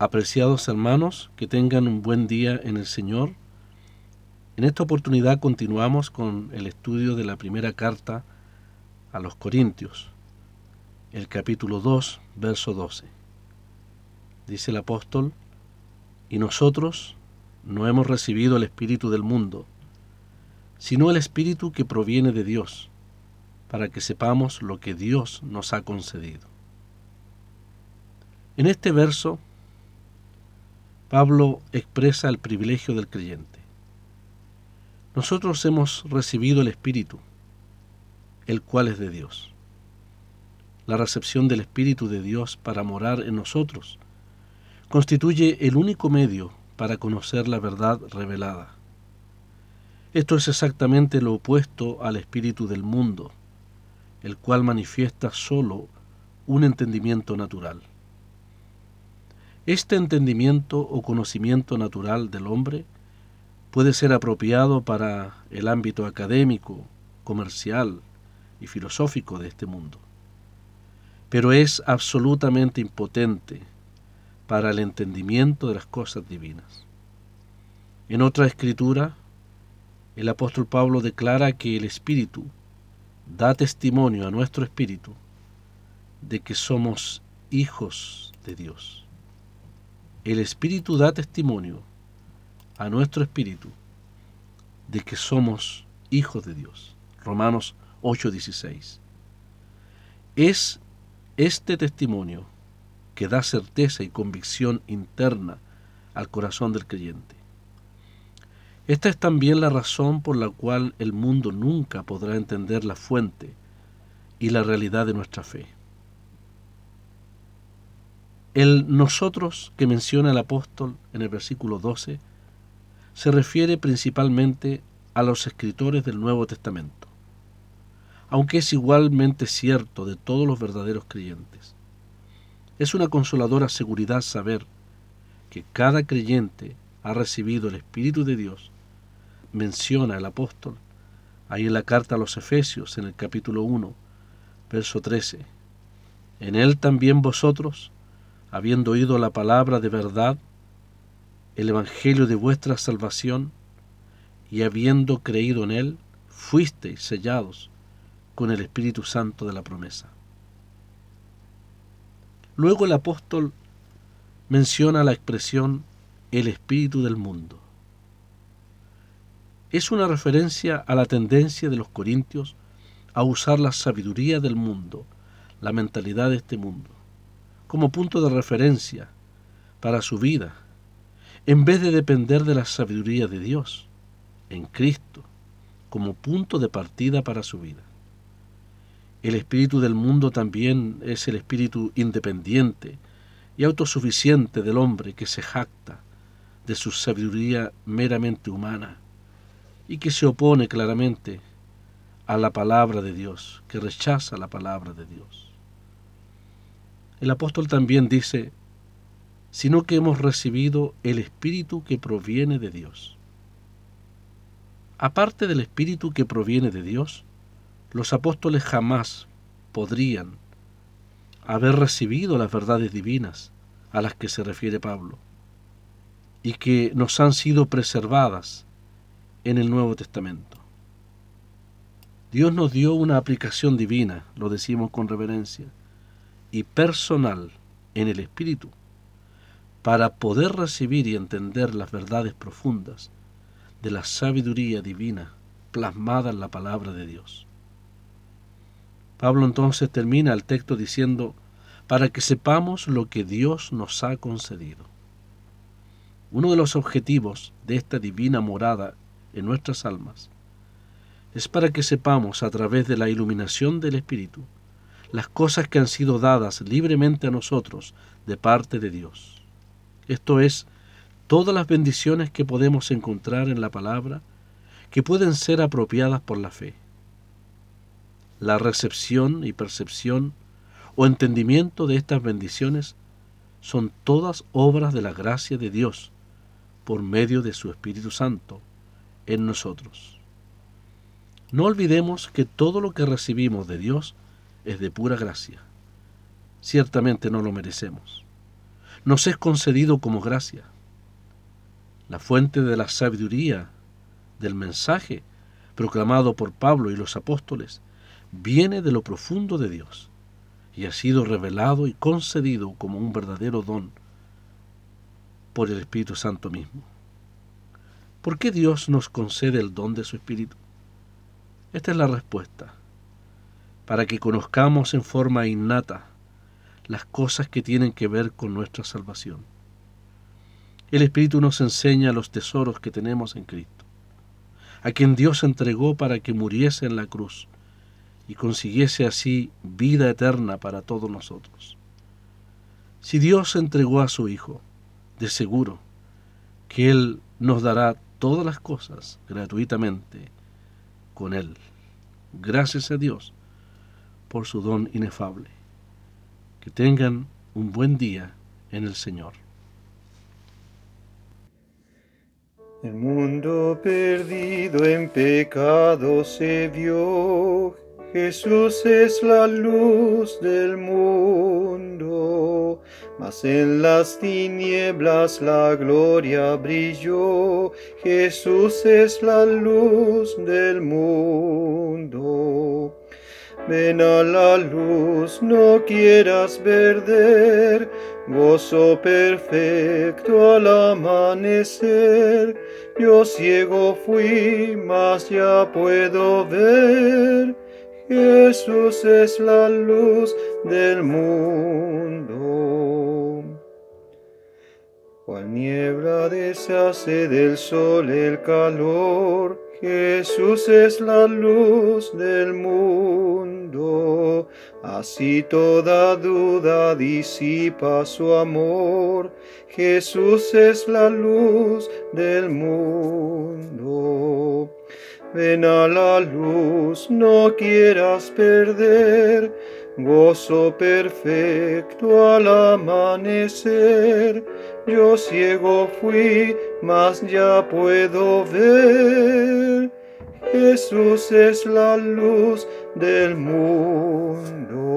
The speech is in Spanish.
Apreciados hermanos, que tengan un buen día en el Señor. En esta oportunidad continuamos con el estudio de la primera carta a los Corintios, el capítulo 2, verso 12. Dice el apóstol, y nosotros no hemos recibido el Espíritu del mundo, sino el Espíritu que proviene de Dios, para que sepamos lo que Dios nos ha concedido. En este verso, Pablo expresa el privilegio del creyente. Nosotros hemos recibido el Espíritu, el cual es de Dios. La recepción del Espíritu de Dios para morar en nosotros constituye el único medio para conocer la verdad revelada. Esto es exactamente lo opuesto al espíritu del mundo, el cual manifiesta sólo un entendimiento natural. Este entendimiento o conocimiento natural del hombre puede ser apropiado para el ámbito académico, comercial y filosófico de este mundo, pero es absolutamente impotente para el entendimiento de las cosas divinas. En otra escritura, el apóstol Pablo declara que el Espíritu da testimonio a nuestro espíritu de que somos hijos de Dios. El Espíritu da testimonio a nuestro espíritu de que somos hijos de Dios. Romanos 8:16. Es este testimonio que da certeza y convicción interna al corazón del creyente. Esta es también la razón por la cual el mundo nunca podrá entender la fuente y la realidad de nuestra fe. El nosotros que menciona el apóstol en el versículo 12 se refiere principalmente a los escritores del Nuevo Testamento, aunque es igualmente cierto de todos los verdaderos creyentes. Es una consoladora seguridad saber que cada creyente ha recibido el Espíritu de Dios, menciona el apóstol ahí en la carta a los Efesios, en el capítulo 1, verso 13. En él también vosotros, habiendo oído la palabra de verdad, el Evangelio de vuestra salvación, y habiendo creído en él, fuisteis sellados con el Espíritu Santo de la promesa. Luego el apóstol menciona la expresión el espíritu del mundo. Es una referencia a la tendencia de los corintios a usar la sabiduría del mundo, la mentalidad de este mundo, como punto de referencia para su vida, en vez de depender de la sabiduría de Dios, en Cristo, como punto de partida para su vida. El espíritu del mundo también es el espíritu independiente y autosuficiente del hombre que se jacta de su sabiduría meramente humana y que se opone claramente a la palabra de Dios, que rechaza la palabra de Dios. El apóstol también dice, sino que hemos recibido el Espíritu que proviene de Dios. Aparte del Espíritu que proviene de Dios, los apóstoles jamás podrían haber recibido las verdades divinas a las que se refiere Pablo y que nos han sido preservadas en el Nuevo Testamento. Dios nos dio una aplicación divina, lo decimos con reverencia, y personal en el Espíritu, para poder recibir y entender las verdades profundas de la sabiduría divina plasmada en la palabra de Dios. Pablo entonces termina el texto diciendo, para que sepamos lo que Dios nos ha concedido. Uno de los objetivos de esta divina morada en nuestras almas es para que sepamos a través de la iluminación del Espíritu las cosas que han sido dadas libremente a nosotros de parte de Dios. Esto es, todas las bendiciones que podemos encontrar en la palabra que pueden ser apropiadas por la fe la recepción y percepción o entendimiento de estas bendiciones son todas obras de la gracia de Dios por medio de su Espíritu Santo en nosotros. No olvidemos que todo lo que recibimos de Dios es de pura gracia. Ciertamente no lo merecemos. nos es concedido como gracia. La fuente de la sabiduría del mensaje proclamado por Pablo y los apóstoles viene de lo profundo de Dios y ha sido revelado y concedido como un verdadero don por el Espíritu Santo mismo. ¿Por qué Dios nos concede el don de su Espíritu? Esta es la respuesta. Para que conozcamos en forma innata las cosas que tienen que ver con nuestra salvación. El Espíritu nos enseña los tesoros que tenemos en Cristo, a quien Dios entregó para que muriese en la cruz y consiguiese así vida eterna para todos nosotros. Si Dios entregó a su Hijo, de seguro que Él nos dará todas las cosas gratuitamente con Él. Gracias a Dios por su don inefable. Que tengan un buen día en el Señor. El mundo perdido en pecado se vio. Jesús es la luz del mundo. Mas en las tinieblas la gloria brilló. Jesús es la luz del mundo. Ven a la luz, no quieras perder, gozo perfecto al amanecer. Yo ciego fui, mas ya puedo ver. Jesús es la luz del mundo. Cual niebla deshace del sol el calor, Jesús es la luz del mundo. Así toda duda disipa su amor. Jesús es la luz del mundo. Ven a la luz, no quieras perder gozo perfecto al amanecer. Yo ciego fui, mas ya puedo ver. Jesús es la luz del mundo.